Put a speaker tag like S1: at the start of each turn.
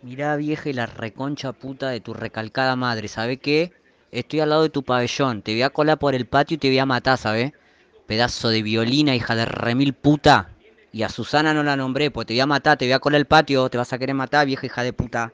S1: Mirá, vieja y la reconcha puta de tu recalcada madre, ¿sabe qué? Estoy al lado de tu pabellón, te voy a colar por el patio y te voy a matar, ¿sabes? Pedazo de violina, hija de remil puta. Y a Susana no la nombré, pues te voy a matar, te voy a colar el patio, te vas a querer matar, vieja hija de puta.